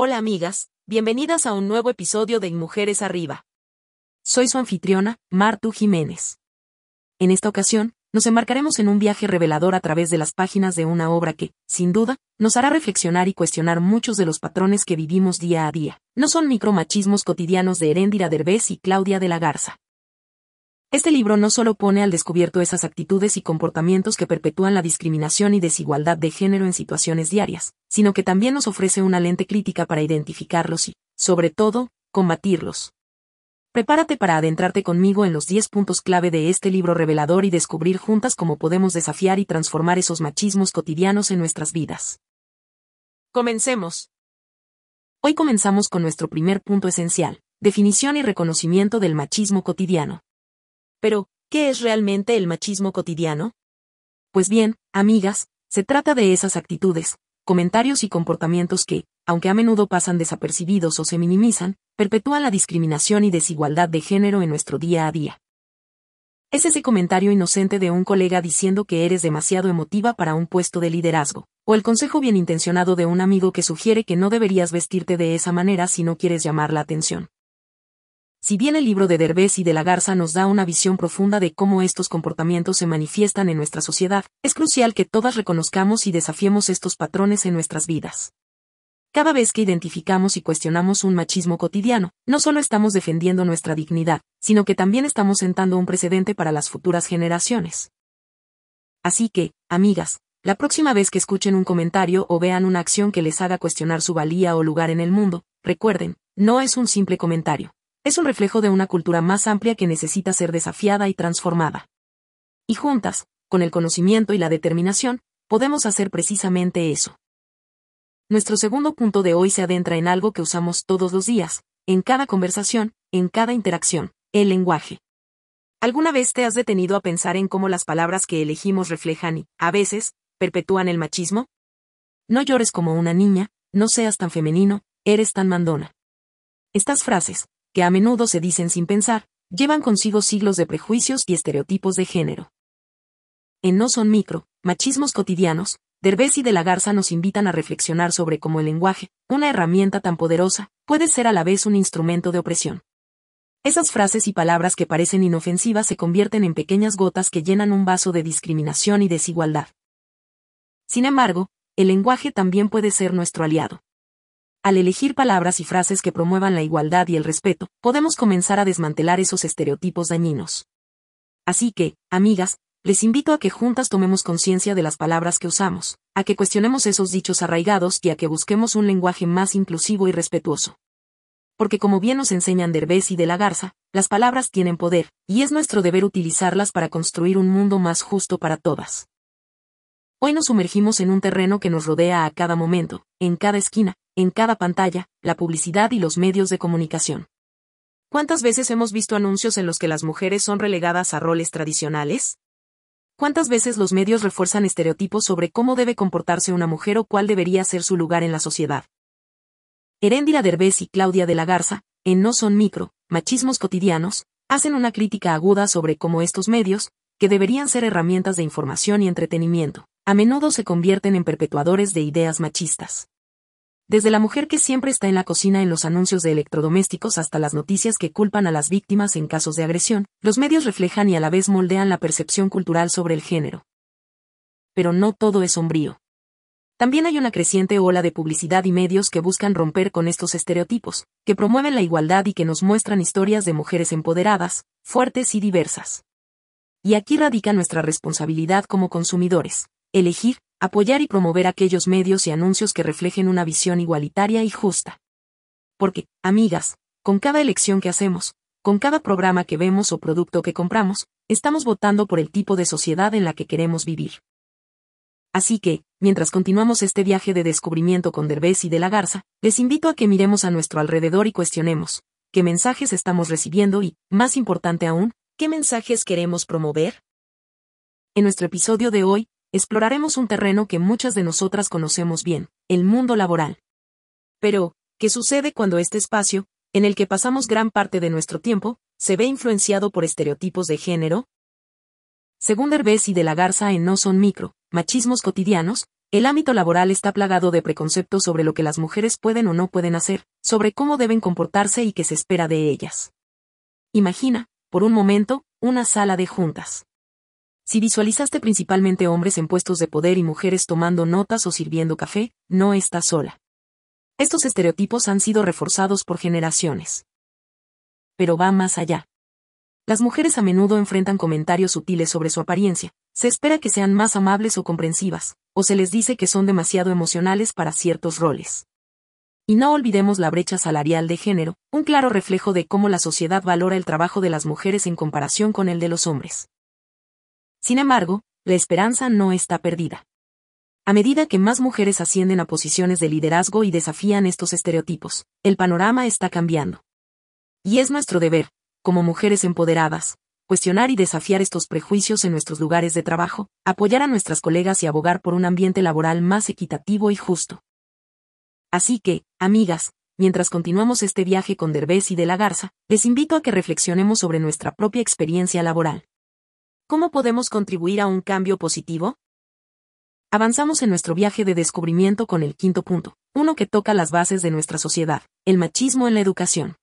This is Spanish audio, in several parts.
Hola amigas, bienvenidas a un nuevo episodio de Mujeres Arriba. Soy su anfitriona, Martu Jiménez. En esta ocasión, nos embarcaremos en un viaje revelador a través de las páginas de una obra que, sin duda, nos hará reflexionar y cuestionar muchos de los patrones que vivimos día a día. No son micromachismos cotidianos de Heréndira Derbez y Claudia de la Garza. Este libro no solo pone al descubierto esas actitudes y comportamientos que perpetúan la discriminación y desigualdad de género en situaciones diarias, sino que también nos ofrece una lente crítica para identificarlos y, sobre todo, combatirlos. Prepárate para adentrarte conmigo en los 10 puntos clave de este libro revelador y descubrir juntas cómo podemos desafiar y transformar esos machismos cotidianos en nuestras vidas. Comencemos. Hoy comenzamos con nuestro primer punto esencial, definición y reconocimiento del machismo cotidiano. Pero, ¿qué es realmente el machismo cotidiano? Pues bien, amigas, se trata de esas actitudes, comentarios y comportamientos que, aunque a menudo pasan desapercibidos o se minimizan, perpetúan la discriminación y desigualdad de género en nuestro día a día. Es ese comentario inocente de un colega diciendo que eres demasiado emotiva para un puesto de liderazgo, o el consejo bien intencionado de un amigo que sugiere que no deberías vestirte de esa manera si no quieres llamar la atención. Si bien el libro de Derbez y de la Garza nos da una visión profunda de cómo estos comportamientos se manifiestan en nuestra sociedad, es crucial que todas reconozcamos y desafiemos estos patrones en nuestras vidas. Cada vez que identificamos y cuestionamos un machismo cotidiano, no solo estamos defendiendo nuestra dignidad, sino que también estamos sentando un precedente para las futuras generaciones. Así que, amigas, la próxima vez que escuchen un comentario o vean una acción que les haga cuestionar su valía o lugar en el mundo, recuerden, no es un simple comentario es un reflejo de una cultura más amplia que necesita ser desafiada y transformada. Y juntas, con el conocimiento y la determinación, podemos hacer precisamente eso. Nuestro segundo punto de hoy se adentra en algo que usamos todos los días, en cada conversación, en cada interacción, el lenguaje. ¿Alguna vez te has detenido a pensar en cómo las palabras que elegimos reflejan y, a veces, perpetúan el machismo? No llores como una niña, no seas tan femenino, eres tan mandona. Estas frases, que a menudo se dicen sin pensar, llevan consigo siglos de prejuicios y estereotipos de género. En No son micro, machismos cotidianos, Derbez y de la Garza nos invitan a reflexionar sobre cómo el lenguaje, una herramienta tan poderosa, puede ser a la vez un instrumento de opresión. Esas frases y palabras que parecen inofensivas se convierten en pequeñas gotas que llenan un vaso de discriminación y desigualdad. Sin embargo, el lenguaje también puede ser nuestro aliado. Al elegir palabras y frases que promuevan la igualdad y el respeto, podemos comenzar a desmantelar esos estereotipos dañinos. Así que, amigas, les invito a que juntas tomemos conciencia de las palabras que usamos, a que cuestionemos esos dichos arraigados y a que busquemos un lenguaje más inclusivo y respetuoso. Porque como bien nos enseñan Derbez y de la Garza, las palabras tienen poder, y es nuestro deber utilizarlas para construir un mundo más justo para todas. Hoy nos sumergimos en un terreno que nos rodea a cada momento, en cada esquina, en cada pantalla, la publicidad y los medios de comunicación. ¿Cuántas veces hemos visto anuncios en los que las mujeres son relegadas a roles tradicionales? ¿Cuántas veces los medios refuerzan estereotipos sobre cómo debe comportarse una mujer o cuál debería ser su lugar en la sociedad? Heréndira Derbez y Claudia de la Garza, en No son micro, machismos cotidianos, hacen una crítica aguda sobre cómo estos medios, que deberían ser herramientas de información y entretenimiento, a menudo se convierten en perpetuadores de ideas machistas. Desde la mujer que siempre está en la cocina en los anuncios de electrodomésticos hasta las noticias que culpan a las víctimas en casos de agresión, los medios reflejan y a la vez moldean la percepción cultural sobre el género. Pero no todo es sombrío. También hay una creciente ola de publicidad y medios que buscan romper con estos estereotipos, que promueven la igualdad y que nos muestran historias de mujeres empoderadas, fuertes y diversas. Y aquí radica nuestra responsabilidad como consumidores, elegir, apoyar y promover aquellos medios y anuncios que reflejen una visión igualitaria y justa. Porque, amigas, con cada elección que hacemos, con cada programa que vemos o producto que compramos, estamos votando por el tipo de sociedad en la que queremos vivir. Así que, mientras continuamos este viaje de descubrimiento con Derbez y de la Garza, les invito a que miremos a nuestro alrededor y cuestionemos, qué mensajes estamos recibiendo y, más importante aún, qué mensajes queremos promover. En nuestro episodio de hoy, exploraremos un terreno que muchas de nosotras conocemos bien, el mundo laboral. Pero, ¿qué sucede cuando este espacio, en el que pasamos gran parte de nuestro tiempo, se ve influenciado por estereotipos de género? Según Derbez y de la Garza en No son micro, machismos cotidianos, el ámbito laboral está plagado de preconceptos sobre lo que las mujeres pueden o no pueden hacer, sobre cómo deben comportarse y qué se espera de ellas. Imagina, por un momento, una sala de juntas. Si visualizaste principalmente hombres en puestos de poder y mujeres tomando notas o sirviendo café, no estás sola. Estos estereotipos han sido reforzados por generaciones. Pero va más allá. Las mujeres a menudo enfrentan comentarios sutiles sobre su apariencia, se espera que sean más amables o comprensivas, o se les dice que son demasiado emocionales para ciertos roles. Y no olvidemos la brecha salarial de género, un claro reflejo de cómo la sociedad valora el trabajo de las mujeres en comparación con el de los hombres. Sin embargo, la esperanza no está perdida. A medida que más mujeres ascienden a posiciones de liderazgo y desafían estos estereotipos, el panorama está cambiando. Y es nuestro deber, como mujeres empoderadas, cuestionar y desafiar estos prejuicios en nuestros lugares de trabajo, apoyar a nuestras colegas y abogar por un ambiente laboral más equitativo y justo. Así que, amigas, mientras continuamos este viaje con Derbez y de la Garza, les invito a que reflexionemos sobre nuestra propia experiencia laboral. ¿Cómo podemos contribuir a un cambio positivo? Avanzamos en nuestro viaje de descubrimiento con el quinto punto, uno que toca las bases de nuestra sociedad, el machismo en la educación.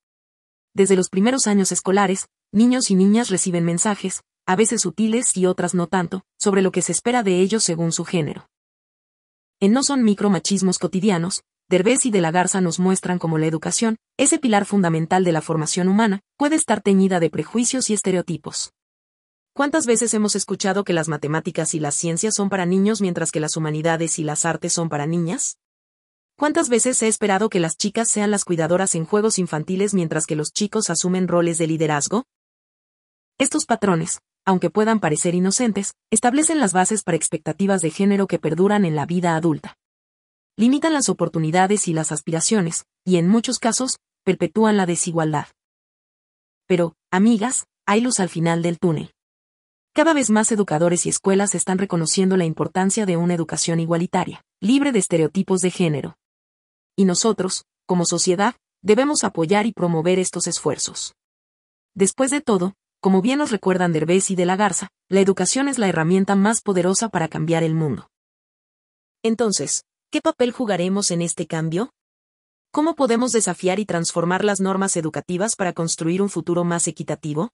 Desde los primeros años escolares, niños y niñas reciben mensajes, a veces sutiles y otras no tanto, sobre lo que se espera de ellos según su género. En No son micromachismos cotidianos, Derbez y de la Garza nos muestran cómo la educación, ese pilar fundamental de la formación humana, puede estar teñida de prejuicios y estereotipos. ¿Cuántas veces hemos escuchado que las matemáticas y las ciencias son para niños mientras que las humanidades y las artes son para niñas? ¿Cuántas veces he esperado que las chicas sean las cuidadoras en juegos infantiles mientras que los chicos asumen roles de liderazgo? Estos patrones, aunque puedan parecer inocentes, establecen las bases para expectativas de género que perduran en la vida adulta. Limitan las oportunidades y las aspiraciones, y en muchos casos, perpetúan la desigualdad. Pero, amigas, hay luz al final del túnel. Cada vez más educadores y escuelas están reconociendo la importancia de una educación igualitaria, libre de estereotipos de género. Y nosotros, como sociedad, debemos apoyar y promover estos esfuerzos. Después de todo, como bien nos recuerdan Derbez y de la Garza, la educación es la herramienta más poderosa para cambiar el mundo. Entonces, ¿qué papel jugaremos en este cambio? ¿Cómo podemos desafiar y transformar las normas educativas para construir un futuro más equitativo?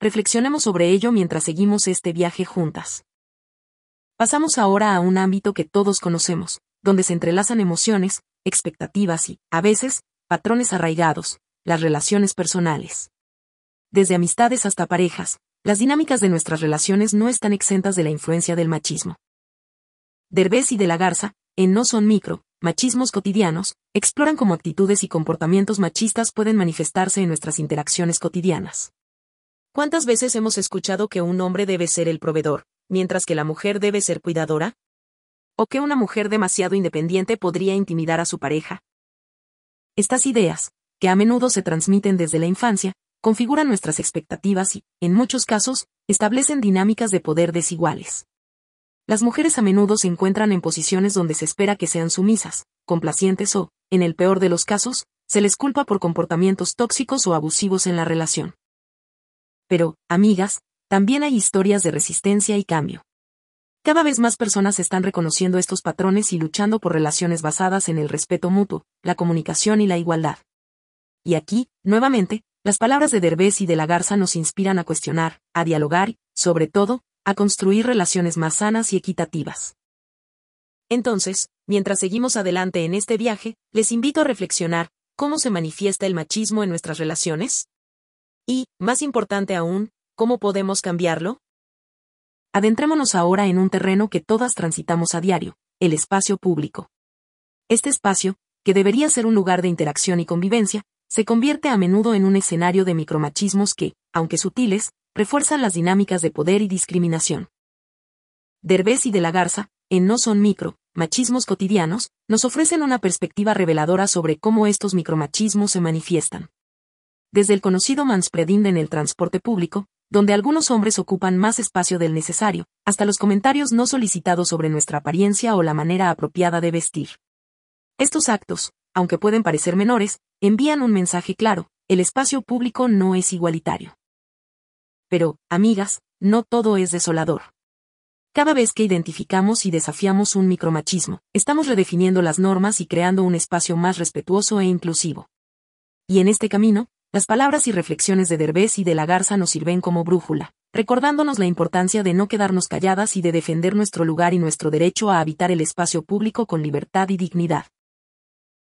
Reflexionemos sobre ello mientras seguimos este viaje juntas. Pasamos ahora a un ámbito que todos conocemos, donde se entrelazan emociones, expectativas y, a veces, patrones arraigados, las relaciones personales. Desde amistades hasta parejas, las dinámicas de nuestras relaciones no están exentas de la influencia del machismo. Derbez y de la Garza, en No son micro, machismos cotidianos, exploran cómo actitudes y comportamientos machistas pueden manifestarse en nuestras interacciones cotidianas. ¿Cuántas veces hemos escuchado que un hombre debe ser el proveedor, mientras que la mujer debe ser cuidadora? ¿O que una mujer demasiado independiente podría intimidar a su pareja? Estas ideas, que a menudo se transmiten desde la infancia, configuran nuestras expectativas y, en muchos casos, establecen dinámicas de poder desiguales. Las mujeres a menudo se encuentran en posiciones donde se espera que sean sumisas, complacientes o, en el peor de los casos, se les culpa por comportamientos tóxicos o abusivos en la relación. Pero, amigas, también hay historias de resistencia y cambio. Cada vez más personas están reconociendo estos patrones y luchando por relaciones basadas en el respeto mutuo, la comunicación y la igualdad. Y aquí, nuevamente, las palabras de Derbez y de la Garza nos inspiran a cuestionar, a dialogar sobre todo, a construir relaciones más sanas y equitativas. Entonces, mientras seguimos adelante en este viaje, les invito a reflexionar, ¿cómo se manifiesta el machismo en nuestras relaciones? Y, más importante aún, ¿cómo podemos cambiarlo? Adentrémonos ahora en un terreno que todas transitamos a diario, el espacio público. Este espacio, que debería ser un lugar de interacción y convivencia, se convierte a menudo en un escenario de micromachismos que, aunque sutiles, refuerzan las dinámicas de poder y discriminación. Derbez y de la Garza, en No son micro, machismos cotidianos, nos ofrecen una perspectiva reveladora sobre cómo estos micromachismos se manifiestan desde el conocido manspreading en el transporte público, donde algunos hombres ocupan más espacio del necesario, hasta los comentarios no solicitados sobre nuestra apariencia o la manera apropiada de vestir. Estos actos, aunque pueden parecer menores, envían un mensaje claro, el espacio público no es igualitario. Pero, amigas, no todo es desolador. Cada vez que identificamos y desafiamos un micromachismo, estamos redefiniendo las normas y creando un espacio más respetuoso e inclusivo. Y en este camino, las palabras y reflexiones de Derbez y de la Garza nos sirven como brújula, recordándonos la importancia de no quedarnos calladas y de defender nuestro lugar y nuestro derecho a habitar el espacio público con libertad y dignidad.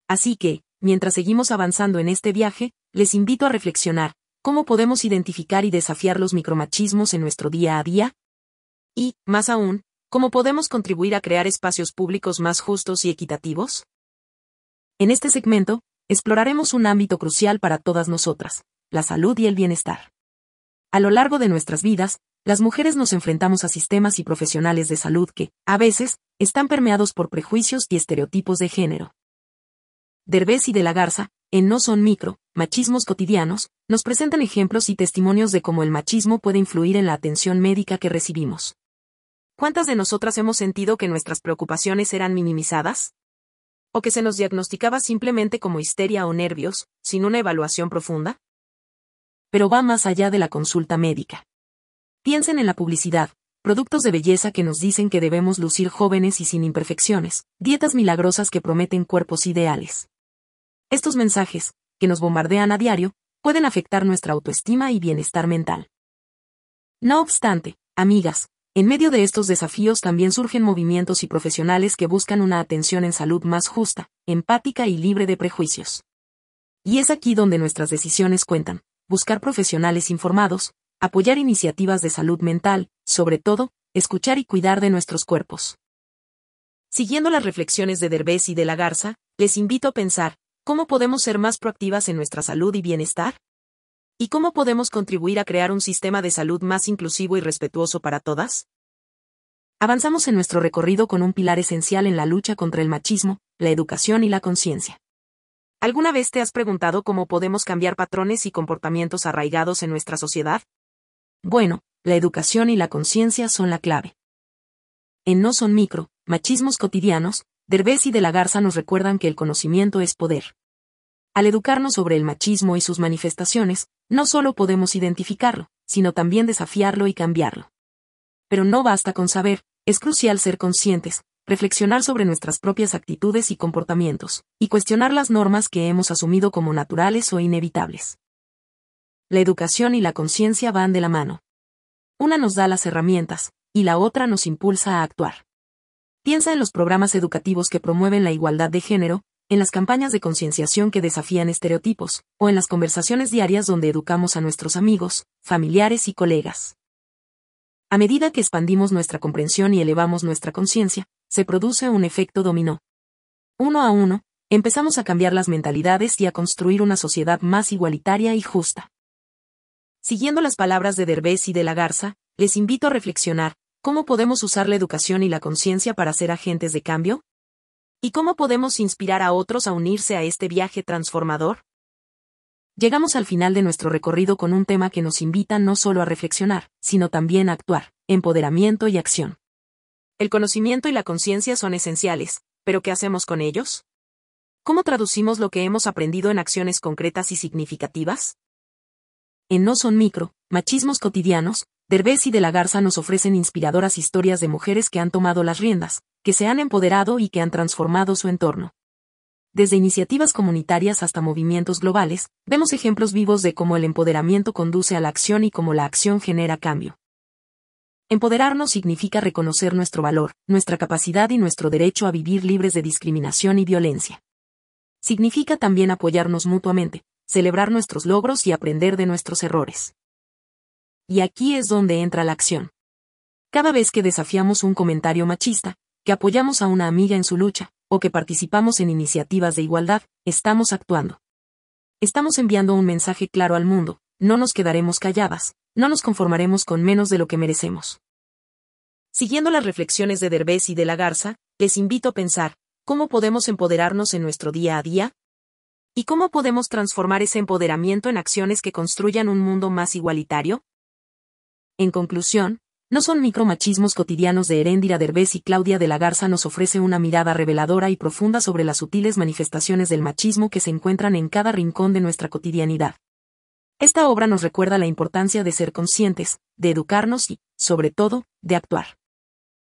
Así que, mientras seguimos avanzando en este viaje, les invito a reflexionar, ¿cómo podemos identificar y desafiar los micromachismos en nuestro día a día? Y, más aún, ¿cómo podemos contribuir a crear espacios públicos más justos y equitativos? En este segmento, exploraremos un ámbito crucial para todas nosotras, la salud y el bienestar. A lo largo de nuestras vidas, las mujeres nos enfrentamos a sistemas y profesionales de salud que, a veces, están permeados por prejuicios y estereotipos de género. Derbez y de la Garza, en No son micro, machismos cotidianos, nos presentan ejemplos y testimonios de cómo el machismo puede influir en la atención médica que recibimos. ¿Cuántas de nosotras hemos sentido que nuestras preocupaciones eran minimizadas? ¿O que se nos diagnosticaba simplemente como histeria o nervios, sin una evaluación profunda? Pero va más allá de la consulta médica. Piensen en la publicidad, productos de belleza que nos dicen que debemos lucir jóvenes y sin imperfecciones, dietas milagrosas que prometen cuerpos ideales. Estos mensajes, que nos bombardean a diario, pueden afectar nuestra autoestima y bienestar mental. No obstante, amigas, en medio de estos desafíos también surgen movimientos y profesionales que buscan una atención en salud más justa, empática y libre de prejuicios. Y es aquí donde nuestras decisiones cuentan, buscar profesionales informados, apoyar iniciativas de salud mental, sobre todo, escuchar y cuidar de nuestros cuerpos. Siguiendo las reflexiones de Derbez y de la Garza, les invito a pensar, ¿cómo podemos ser más proactivas en nuestra salud y bienestar? ¿Y cómo podemos contribuir a crear un sistema de salud más inclusivo y respetuoso para todas? Avanzamos en nuestro recorrido con un pilar esencial en la lucha contra el machismo, la educación y la conciencia. ¿Alguna vez te has preguntado cómo podemos cambiar patrones y comportamientos arraigados en nuestra sociedad? Bueno, la educación y la conciencia son la clave. En No son micro, machismos cotidianos, Derbez y de la Garza nos recuerdan que el conocimiento es poder. Al educarnos sobre el machismo y sus manifestaciones, no solo podemos identificarlo, sino también desafiarlo y cambiarlo. Pero no basta con saber, es crucial ser conscientes, reflexionar sobre nuestras propias actitudes y comportamientos, y cuestionar las normas que hemos asumido como naturales o inevitables. La educación y la conciencia van de la mano. Una nos da las herramientas, y la otra nos impulsa a actuar. Piensa en los programas educativos que promueven la igualdad de género, en las campañas de concienciación que desafían estereotipos, o en las conversaciones diarias donde educamos a nuestros amigos, familiares y colegas. A medida que expandimos nuestra comprensión y elevamos nuestra conciencia, se produce un efecto dominó. Uno a uno, empezamos a cambiar las mentalidades y a construir una sociedad más igualitaria y justa. Siguiendo las palabras de Derbez y de la Garza, les invito a reflexionar, ¿cómo podemos usar la educación y la conciencia para ser agentes de cambio? ¿Y cómo podemos inspirar a otros a unirse a este viaje transformador? Llegamos al final de nuestro recorrido con un tema que nos invita no solo a reflexionar, sino también a actuar, empoderamiento y acción. El conocimiento y la conciencia son esenciales, pero ¿qué hacemos con ellos? ¿Cómo traducimos lo que hemos aprendido en acciones concretas y significativas? En No son micro, machismos cotidianos, Derbez y de la Garza nos ofrecen inspiradoras historias de mujeres que han tomado las riendas, que se han empoderado y que han transformado su entorno. Desde iniciativas comunitarias hasta movimientos globales, vemos ejemplos vivos de cómo el empoderamiento conduce a la acción y cómo la acción genera cambio. Empoderarnos significa reconocer nuestro valor, nuestra capacidad y nuestro derecho a vivir libres de discriminación y violencia. Significa también apoyarnos mutuamente, celebrar nuestros logros y aprender de nuestros errores. Y aquí es donde entra la acción. Cada vez que desafiamos un comentario machista, que apoyamos a una amiga en su lucha, o que participamos en iniciativas de igualdad, estamos actuando. Estamos enviando un mensaje claro al mundo, no nos quedaremos calladas, no nos conformaremos con menos de lo que merecemos. Siguiendo las reflexiones de Derbez y de la Garza, les invito a pensar, ¿cómo podemos empoderarnos en nuestro día a día? ¿Y cómo podemos transformar ese empoderamiento en acciones que construyan un mundo más igualitario? En conclusión, no son micromachismos cotidianos de Heréndira Derbez y Claudia de la Garza nos ofrece una mirada reveladora y profunda sobre las sutiles manifestaciones del machismo que se encuentran en cada rincón de nuestra cotidianidad. Esta obra nos recuerda la importancia de ser conscientes, de educarnos y, sobre todo, de actuar.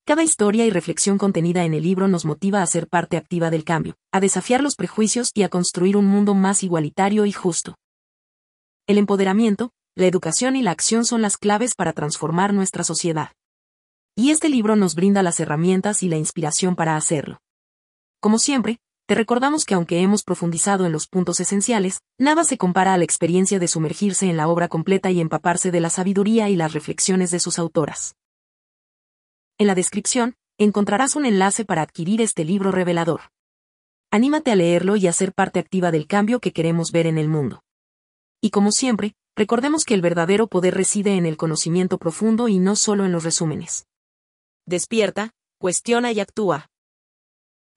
Cada historia y reflexión contenida en el libro nos motiva a ser parte activa del cambio, a desafiar los prejuicios y a construir un mundo más igualitario y justo. El empoderamiento, la educación y la acción son las claves para transformar nuestra sociedad. Y este libro nos brinda las herramientas y la inspiración para hacerlo. Como siempre, te recordamos que aunque hemos profundizado en los puntos esenciales, nada se compara a la experiencia de sumergirse en la obra completa y empaparse de la sabiduría y las reflexiones de sus autoras. En la descripción, encontrarás un enlace para adquirir este libro revelador. Anímate a leerlo y a ser parte activa del cambio que queremos ver en el mundo. Y como siempre, recordemos que el verdadero poder reside en el conocimiento profundo y no solo en los resúmenes. Despierta, cuestiona y actúa.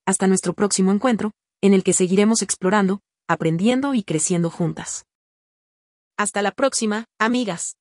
Hasta nuestro próximo encuentro, en el que seguiremos explorando, aprendiendo y creciendo juntas. Hasta la próxima, amigas.